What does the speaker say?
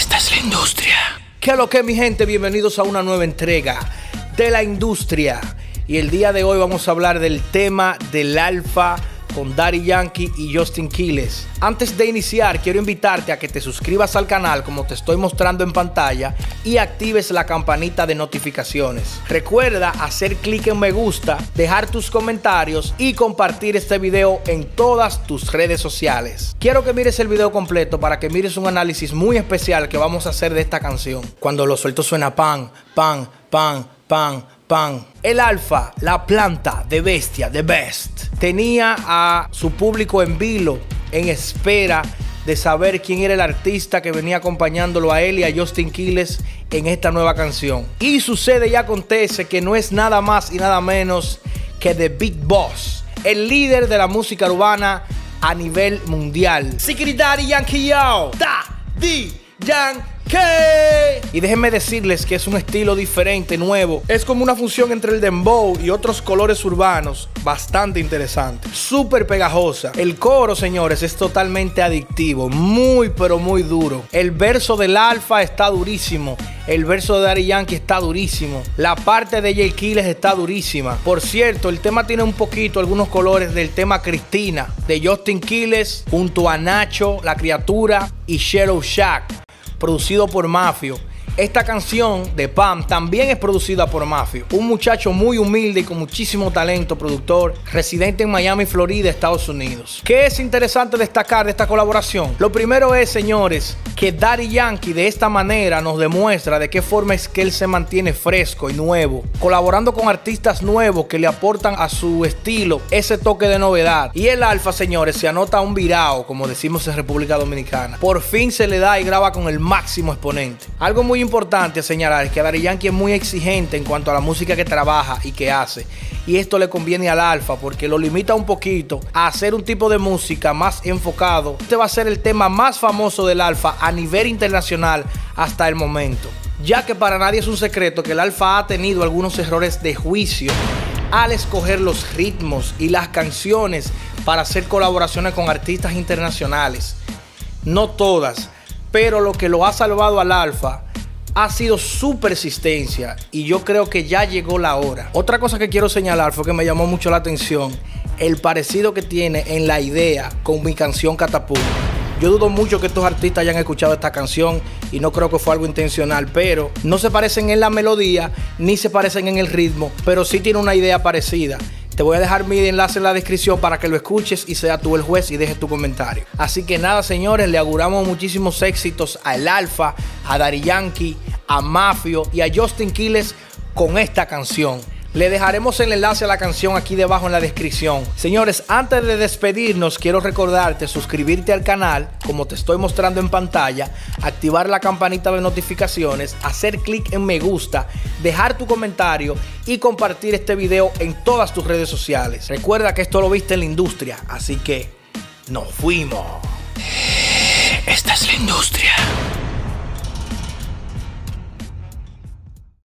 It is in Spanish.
Esta es la industria. ¿Qué lo que mi gente? Bienvenidos a una nueva entrega de la industria. Y el día de hoy vamos a hablar del tema del alfa con Daddy Yankee y Justin Quiles. Antes de iniciar, quiero invitarte a que te suscribas al canal como te estoy mostrando en pantalla y actives la campanita de notificaciones. Recuerda hacer clic en me gusta, dejar tus comentarios y compartir este video en todas tus redes sociales. Quiero que mires el video completo para que mires un análisis muy especial que vamos a hacer de esta canción. Cuando lo suelto suena pan, pan, pan, pan, El alfa, la planta de bestia, the best, tenía a su público en vilo, en espera de saber quién era el artista que venía acompañándolo a él y a Justin Quiles en esta nueva canción. Y sucede y acontece que no es nada más y nada menos que The Big Boss, el líder de la música urbana a nivel mundial. Secretary Yankee Yo, Daddy Yankee. Y déjenme decirles que es un estilo diferente, nuevo. Es como una fusión entre el dembow y otros colores urbanos. Bastante interesante. Súper pegajosa. El coro, señores, es totalmente adictivo. Muy, pero muy duro. El verso del alfa está durísimo. El verso de Daddy Yankee está durísimo. La parte de Jay Kiles está durísima. Por cierto, el tema tiene un poquito, algunos colores del tema Cristina de Justin Quiles junto a Nacho, la criatura y Shadow Shack producido por Mafio. Esta canción de Pam también es producida por Mafio, un muchacho muy humilde y con muchísimo talento, productor, residente en Miami, Florida, Estados Unidos. ¿Qué es interesante destacar de esta colaboración? Lo primero es, señores, que Daddy Yankee de esta manera nos demuestra de qué forma es que él se mantiene fresco y nuevo, colaborando con artistas nuevos que le aportan a su estilo ese toque de novedad. Y el Alfa, señores, se anota un virao, como decimos en República Dominicana. Por fin se le da y graba con el máximo exponente. Algo muy importante señalar es que Daddy Yankee es muy exigente en cuanto a la música que trabaja y que hace. Y esto le conviene al alfa porque lo limita un poquito a hacer un tipo de música más enfocado. Este va a ser el tema más famoso del alfa a nivel internacional hasta el momento. Ya que para nadie es un secreto que el alfa ha tenido algunos errores de juicio al escoger los ritmos y las canciones para hacer colaboraciones con artistas internacionales. No todas, pero lo que lo ha salvado al alfa ha sido su persistencia y yo creo que ya llegó la hora. Otra cosa que quiero señalar fue que me llamó mucho la atención el parecido que tiene en la idea con mi canción Catapult. Yo dudo mucho que estos artistas hayan escuchado esta canción y no creo que fue algo intencional, pero no se parecen en la melodía ni se parecen en el ritmo, pero sí tiene una idea parecida. Te voy a dejar mi enlace en la descripción para que lo escuches y sea tú el juez y dejes tu comentario. Así que nada, señores, le auguramos muchísimos éxitos al Alfa, a Dari Yankee, a Mafio y a Justin Quiles con esta canción. Le dejaremos el enlace a la canción aquí debajo en la descripción. Señores, antes de despedirnos, quiero recordarte suscribirte al canal, como te estoy mostrando en pantalla, activar la campanita de notificaciones, hacer clic en me gusta, dejar tu comentario y compartir este video en todas tus redes sociales. Recuerda que esto lo viste en la industria, así que nos fuimos. Esta es la industria.